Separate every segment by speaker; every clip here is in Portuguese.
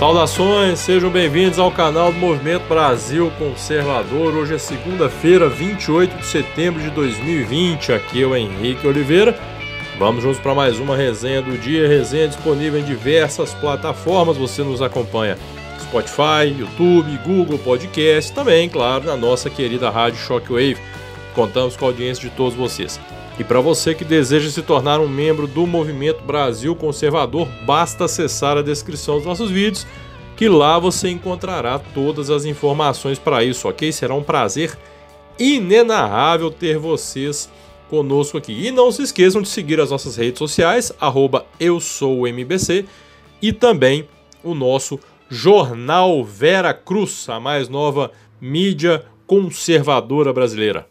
Speaker 1: Saudações, sejam bem-vindos ao canal do Movimento Brasil Conservador. Hoje é segunda-feira, 28 de setembro de 2020. Aqui é o Henrique Oliveira. Vamos juntos para mais uma resenha do dia. Resenha disponível em diversas plataformas. Você nos acompanha Spotify, YouTube, Google Podcast, também, claro, na nossa querida rádio Shockwave. Contamos com a audiência de todos vocês. E para você que deseja se tornar um membro do Movimento Brasil Conservador, basta acessar a descrição dos nossos vídeos, que lá você encontrará todas as informações para isso, ok? Será um prazer inenarrável ter vocês conosco aqui. E não se esqueçam de seguir as nossas redes sociais, arroba eu sou o MBC, e também o nosso Jornal Vera Cruz, a mais nova mídia conservadora brasileira.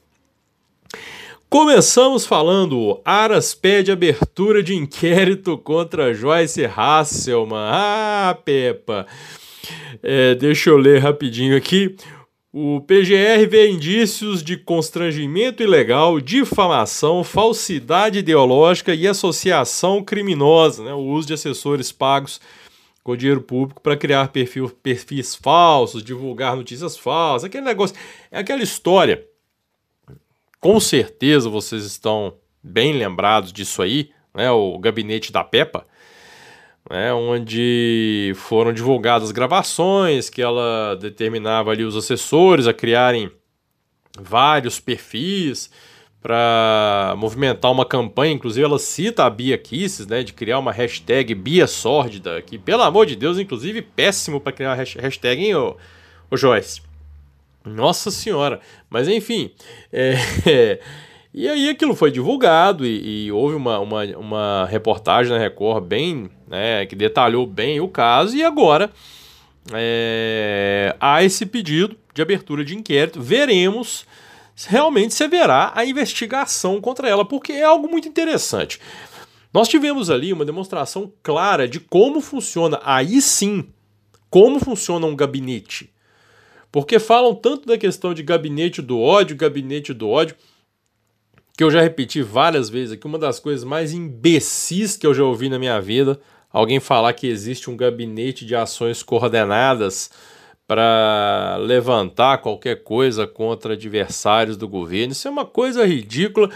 Speaker 1: Começamos falando, Aras pede abertura de inquérito contra Joyce Hasselman. Ah, Pepa! É, deixa eu ler rapidinho aqui. O PGR vê indícios de constrangimento ilegal, difamação, falsidade ideológica e associação criminosa, né? o uso de assessores pagos com dinheiro público para criar perfil, perfis falsos, divulgar notícias falsas, aquele negócio, é aquela história com certeza vocês estão bem lembrados disso aí, né? O gabinete da Peppa, né? Onde foram divulgadas gravações que ela determinava ali os assessores a criarem vários perfis para movimentar uma campanha, inclusive ela cita a Bia Kisses, né, de criar uma hashtag Bia Sórdida, que pelo amor de Deus, inclusive péssimo para criar uma hashtag, hein, ô, ô Joyce? Nossa Senhora! Mas enfim, é, e aí aquilo foi divulgado e, e, houve uma, uma, uma reportagem na Record bem, né, que detalhou bem o caso e agora é, há esse pedido de abertura de inquérito. Veremos realmente se haverá a investigação contra ela, porque é algo muito interessante. Nós tivemos ali uma demonstração clara de como funciona, aí sim, como funciona um gabinete porque falam tanto da questão de gabinete do ódio, gabinete do ódio, que eu já repeti várias vezes aqui, uma das coisas mais imbecis que eu já ouvi na minha vida, alguém falar que existe um gabinete de ações coordenadas para levantar qualquer coisa contra adversários do governo. Isso é uma coisa ridícula.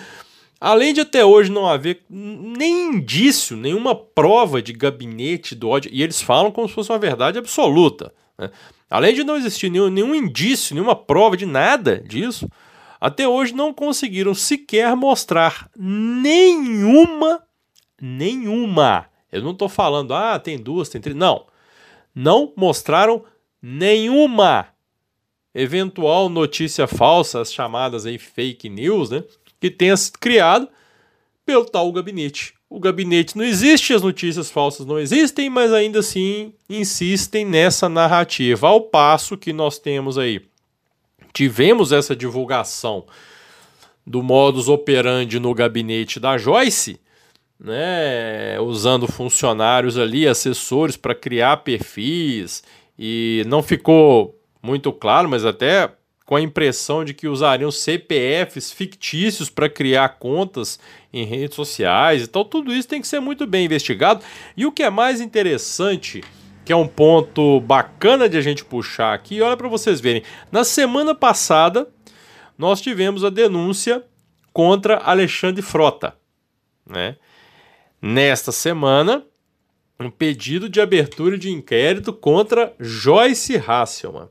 Speaker 1: Além de até hoje não haver nem indício, nenhuma prova de gabinete do ódio, e eles falam como se fosse uma verdade absoluta. Né? Além de não existir nenhum, nenhum indício, nenhuma prova de nada disso, até hoje não conseguiram sequer mostrar nenhuma, nenhuma. Eu não estou falando, ah, tem duas, tem três. Não. Não mostraram nenhuma eventual notícia falsa, as chamadas aí fake news, né? Que tenha sido criado pelo tal gabinete o gabinete não existe, as notícias falsas não existem, mas ainda assim insistem nessa narrativa. Ao passo que nós temos aí, tivemos essa divulgação do modus operandi no gabinete da Joyce, né, usando funcionários ali, assessores para criar perfis, e não ficou muito claro, mas até com a impressão de que usariam CPFs fictícios para criar contas em redes sociais. Então, tudo isso tem que ser muito bem investigado. E o que é mais interessante, que é um ponto bacana de a gente puxar aqui, olha para vocês verem. Na semana passada, nós tivemos a denúncia contra Alexandre Frota. Né? Nesta semana, um pedido de abertura de inquérito contra Joyce Hasselman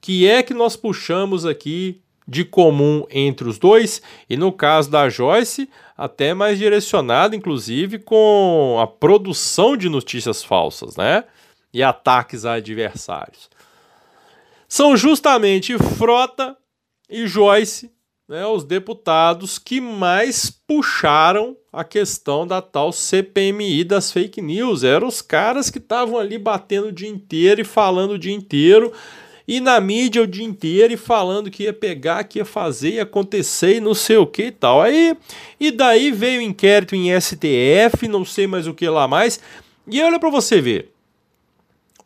Speaker 1: que é que nós puxamos aqui de comum entre os dois, e no caso da Joyce, até mais direcionado, inclusive, com a produção de notícias falsas, né? E ataques a adversários. São justamente Frota e Joyce, né, os deputados que mais puxaram a questão da tal CPMI das fake news. Eram os caras que estavam ali batendo o dia inteiro e falando o dia inteiro e na mídia o dia inteiro e falando que ia pegar, que ia fazer, ia acontecer e não sei o que e tal. Aí, e daí veio o inquérito em STF, não sei mais o que lá mais. E olha para você ver.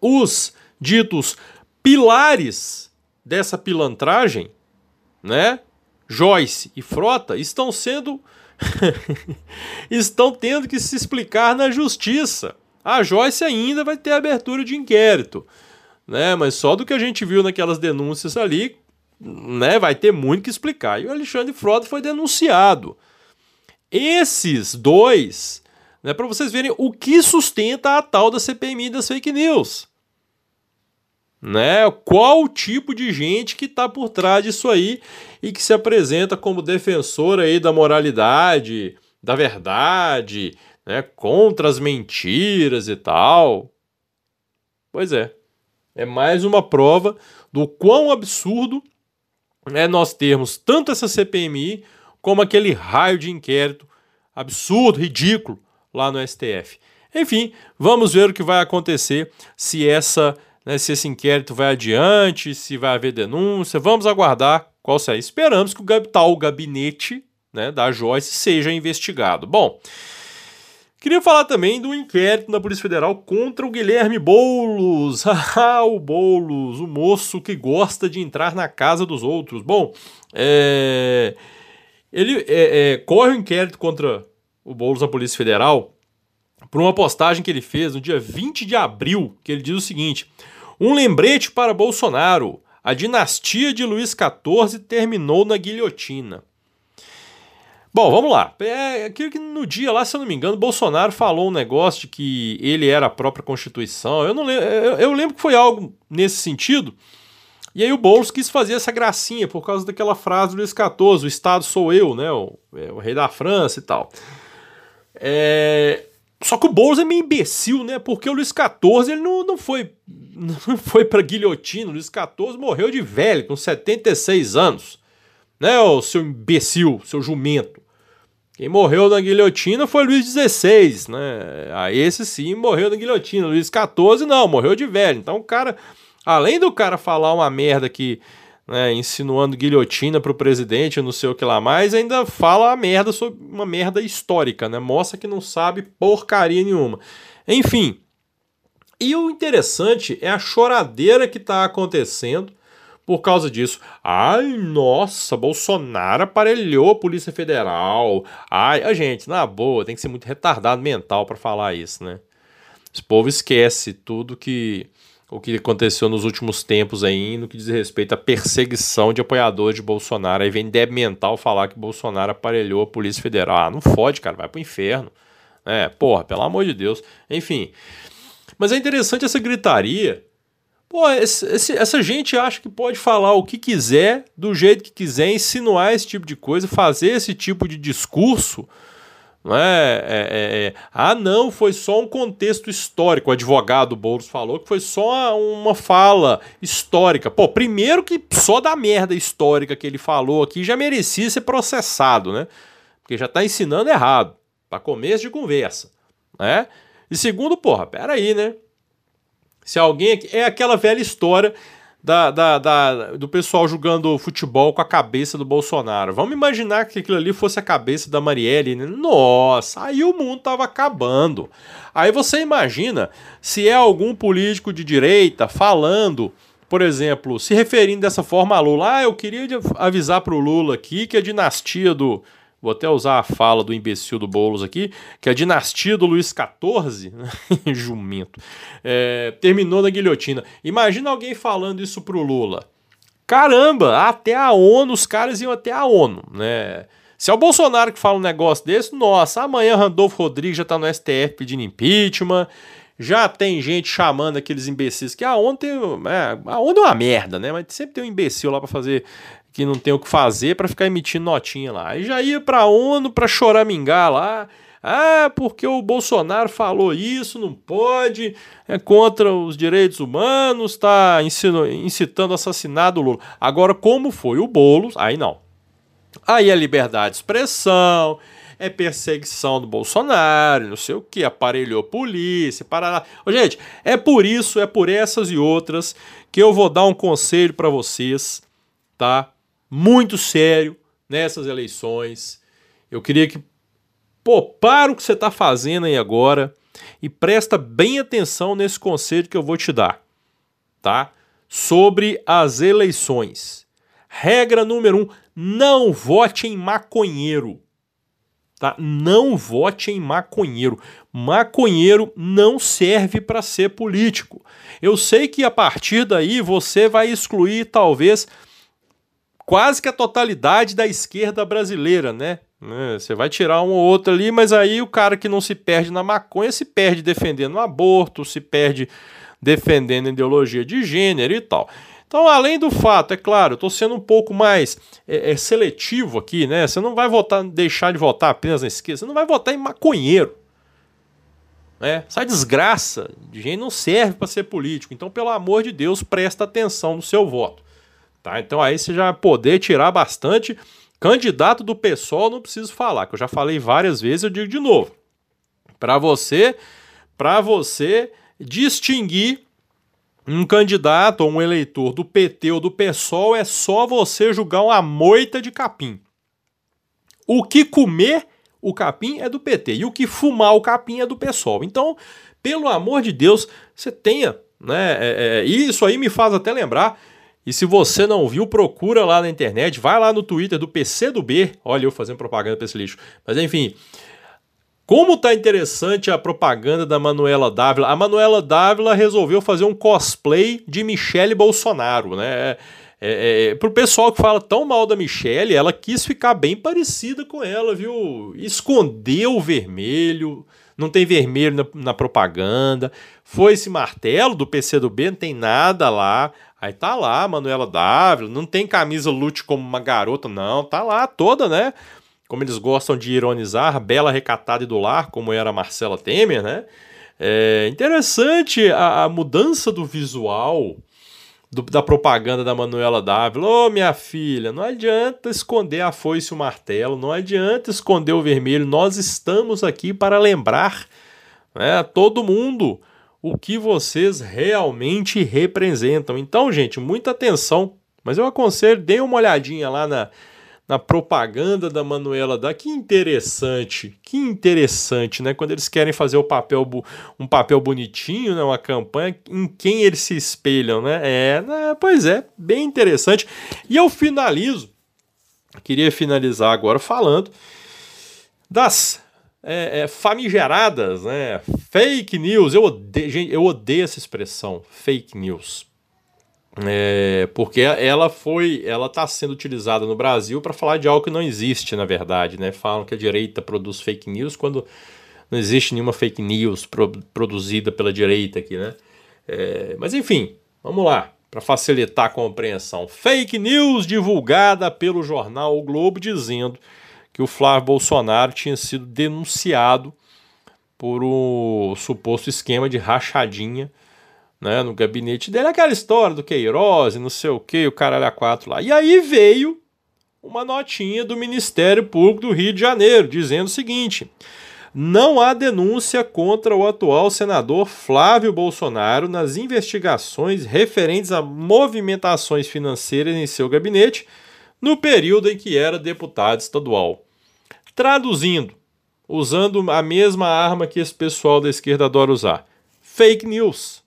Speaker 1: Os ditos pilares dessa pilantragem, né? Joyce e Frota estão sendo estão tendo que se explicar na justiça. A Joyce ainda vai ter abertura de inquérito, né? Mas só do que a gente viu naquelas denúncias ali, né, vai ter muito que explicar. E o Alexandre Frota foi denunciado. Esses dois, né, para vocês verem o que sustenta a tal da CPMI das fake news. Né? Qual o tipo de gente que está por trás disso aí e que se apresenta como defensor aí da moralidade, da verdade, né, contra as mentiras e tal. Pois é. É mais uma prova do quão absurdo é nós termos tanto essa CPMI como aquele raio de inquérito absurdo, ridículo lá no STF. Enfim, vamos ver o que vai acontecer se essa né, se esse inquérito vai adiante, se vai haver denúncia. Vamos aguardar qual será. Esperamos que o tal gabinete né, da Joyce seja investigado. Bom, Queria falar também do inquérito da Polícia Federal contra o Guilherme Boulos. Ah, o Boulos, o moço que gosta de entrar na casa dos outros. Bom, é... ele é, é, corre o um inquérito contra o Boulos da Polícia Federal por uma postagem que ele fez no dia 20 de abril, que ele diz o seguinte: Um lembrete para Bolsonaro. A dinastia de Luiz XIV terminou na guilhotina. Bom, vamos lá. É aquilo que no dia lá, se eu não me engano, Bolsonaro falou um negócio de que ele era a própria Constituição. Eu não lembro, eu, eu lembro que foi algo nesse sentido. E aí o Boulos quis fazer essa gracinha por causa daquela frase do Luiz XIV, o Estado sou eu, né? O, é, o rei da França e tal. É... Só que o Boulos é meio imbecil, né? Porque o Luiz XIV ele não, não foi não foi pra guilhotina. O Luiz XIV morreu de velho, com 76 anos. Né, o seu imbecil, seu jumento. Quem morreu na guilhotina foi Luiz XVI, né? A esse sim morreu na guilhotina. Luiz XIV não, morreu de velho. Então o cara, além do cara falar uma merda que, né, insinuando guilhotina pro presidente, não sei o que lá mais, ainda fala a merda sobre uma merda histórica, né? Mostra que não sabe porcaria nenhuma. Enfim. E o interessante é a choradeira que tá acontecendo por causa disso. Ai, nossa, Bolsonaro aparelhou a Polícia Federal. Ai, a gente, na boa, tem que ser muito retardado mental para falar isso, né? Esse povo esquece tudo que o que aconteceu nos últimos tempos aí no que diz respeito à perseguição de apoiadores de Bolsonaro. Aí vem débil mental falar que Bolsonaro aparelhou a Polícia Federal. Ah, não fode, cara, vai pro inferno. É, porra, pelo amor de Deus. Enfim. Mas é interessante essa gritaria Pô, esse, esse, essa gente acha que pode falar o que quiser, do jeito que quiser, insinuar esse tipo de coisa, fazer esse tipo de discurso. Não é, é, é, é. ah, não, foi só um contexto histórico. O advogado Boulos falou que foi só uma fala histórica. Pô, primeiro que só da merda histórica que ele falou aqui já merecia ser processado, né? Porque já tá ensinando errado. Para começo de conversa, né? E segundo, porra, peraí, né? Se alguém. É aquela velha história da, da, da, do pessoal jogando futebol com a cabeça do Bolsonaro. Vamos imaginar que aquilo ali fosse a cabeça da Marielle. Né? Nossa, aí o mundo tava acabando. Aí você imagina se é algum político de direita falando, por exemplo, se referindo dessa forma a Lula. Ah, eu queria avisar pro Lula aqui que a dinastia do Vou até usar a fala do imbecil do Boulos aqui, que a dinastia do Luiz XIV, jumento, é, terminou na guilhotina. Imagina alguém falando isso pro Lula. Caramba, até a ONU, os caras iam até a ONU, né? Se é o Bolsonaro que fala um negócio desse, nossa, amanhã Randolfo Rodrigues já tá no STF pedindo impeachment, já tem gente chamando aqueles imbecis que a ONU tem, é, a ONU é uma merda, né? Mas sempre tem um imbecil lá para fazer que não tem o que fazer para ficar emitindo notinha lá. Aí já ia para a ONU para choramingar lá. Ah, porque o Bolsonaro falou isso, não pode, é contra os direitos humanos, está incitando assassinato Lula. Agora, como foi o Boulos, aí não. Aí é liberdade de expressão, é perseguição do Bolsonaro, não sei o que, aparelhou polícia, parará. Ô, gente, é por isso, é por essas e outras que eu vou dar um conselho para vocês, tá? Muito sério nessas eleições. Eu queria que, pô, para o que você está fazendo aí agora e presta bem atenção nesse conselho que eu vou te dar, tá? Sobre as eleições. Regra número um: não vote em maconheiro. tá? Não vote em maconheiro. Maconheiro não serve para ser político. Eu sei que a partir daí você vai excluir talvez quase que a totalidade da esquerda brasileira, né? né? Você vai tirar um ou outro ali, mas aí o cara que não se perde na maconha se perde defendendo o aborto, se perde defendendo ideologia de gênero e tal. Então, além do fato, é claro, eu estou sendo um pouco mais é, é, seletivo aqui, né? Você não vai votar, deixar de votar apenas na esquerda, você não vai votar em maconheiro. Né? Essa desgraça de gente não serve para ser político. Então, pelo amor de Deus, presta atenção no seu voto. Tá? Então aí você já poder tirar bastante. Candidato do PSOL, não preciso falar, que eu já falei várias vezes, eu digo de novo. Para você, para você distinguir um candidato ou um eleitor do PT ou do PSOL é só você julgar uma moita de capim. O que comer o capim é do PT e o que fumar o capim é do PSOL. Então, pelo amor de Deus, você tenha, né? É, é, isso aí me faz até lembrar. E se você não viu, procura lá na internet, vai lá no Twitter do PC do B. Olha eu fazendo propaganda para esse lixo. Mas enfim, como tá interessante a propaganda da Manuela Dávila. A Manuela Dávila resolveu fazer um cosplay de Michele Bolsonaro, né? É, é, é, pro pessoal que fala tão mal da Michelle, ela quis ficar bem parecida com ela, viu? Escondeu o vermelho, não tem vermelho na, na propaganda. Foi esse martelo do PCdoB, não tem nada lá. Aí tá lá, Manuela Dávila, não tem camisa lute como uma garota, não, tá lá toda, né? como eles gostam de ironizar, bela, recatada e do lar, como era a Marcela Temer, né? É interessante a, a mudança do visual do, da propaganda da Manuela Dávila. Ô, oh, minha filha, não adianta esconder a foice e o martelo, não adianta esconder o vermelho. Nós estamos aqui para lembrar né, a todo mundo o que vocês realmente representam. Então, gente, muita atenção. Mas eu aconselho, deem uma olhadinha lá na, na propaganda da Manuela da que interessante, que interessante, né? Quando eles querem fazer o papel um papel bonitinho, né? Uma campanha em quem eles se espelham, né? É, né? pois é, bem interessante. E eu finalizo, queria finalizar agora falando das é, é, famigeradas, né? Fake news. Eu odeio, gente, eu odeio essa expressão, fake news. É, porque ela foi, ela está sendo utilizada no Brasil para falar de algo que não existe, na verdade, né? Falam que a direita produz fake news quando não existe nenhuma fake news pro, produzida pela direita aqui, né? É, mas enfim, vamos lá, para facilitar a compreensão. Fake news divulgada pelo jornal o Globo dizendo que o Flávio Bolsonaro tinha sido denunciado por um suposto esquema de rachadinha né, no gabinete dele, aquela história do Queiroz, não sei o que, o caralho a quatro lá. E aí veio uma notinha do Ministério Público do Rio de Janeiro, dizendo o seguinte: não há denúncia contra o atual senador Flávio Bolsonaro nas investigações referentes a movimentações financeiras em seu gabinete no período em que era deputado estadual. Traduzindo, usando a mesma arma que esse pessoal da esquerda adora usar: fake news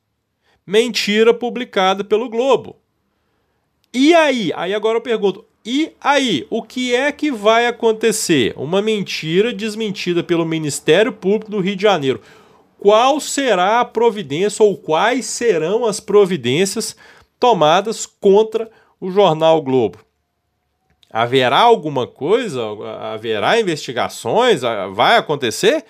Speaker 1: mentira publicada pelo Globo. E aí? Aí agora eu pergunto: e aí? O que é que vai acontecer? Uma mentira desmentida pelo Ministério Público do Rio de Janeiro. Qual será a providência ou quais serão as providências tomadas contra o jornal Globo? Haverá alguma coisa? Haverá investigações? Vai acontecer?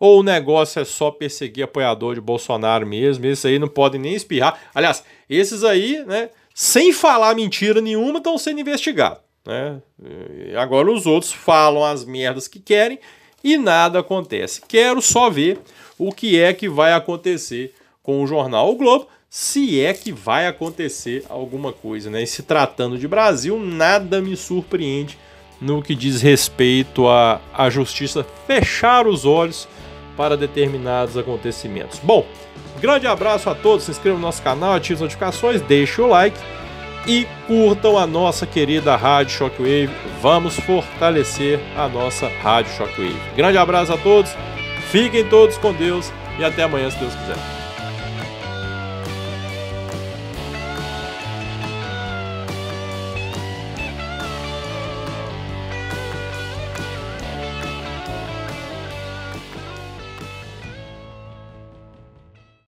Speaker 1: Ou o negócio é só perseguir apoiador de Bolsonaro mesmo? Esses aí não podem nem espirrar. Aliás, esses aí, né, sem falar mentira nenhuma, estão sendo investigados. Né? Agora os outros falam as merdas que querem e nada acontece. Quero só ver o que é que vai acontecer com o jornal O Globo, se é que vai acontecer alguma coisa. Né? E se tratando de Brasil, nada me surpreende no que diz respeito à, à justiça fechar os olhos para determinados acontecimentos. Bom, grande abraço a todos, se inscrevam no nosso canal, ativem as notificações, deixem o like e curtam a nossa querida Rádio Shockwave. Vamos fortalecer a nossa Rádio Shockwave. Grande abraço a todos, fiquem todos com Deus e até amanhã, se Deus quiser.